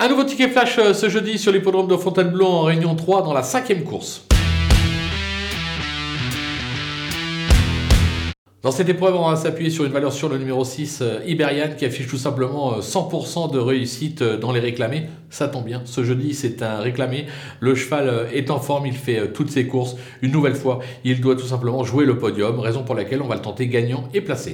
Un nouveau ticket flash euh, ce jeudi sur l'hippodrome de Fontainebleau en Réunion 3 dans la cinquième course. Dans cette épreuve, on va s'appuyer sur une valeur sur le numéro 6, euh, Iberian, qui affiche tout simplement euh, 100% de réussite dans les réclamés. Ça tombe bien, ce jeudi c'est un réclamé. Le cheval est en forme, il fait toutes ses courses. Une nouvelle fois, il doit tout simplement jouer le podium, raison pour laquelle on va le tenter gagnant et placé.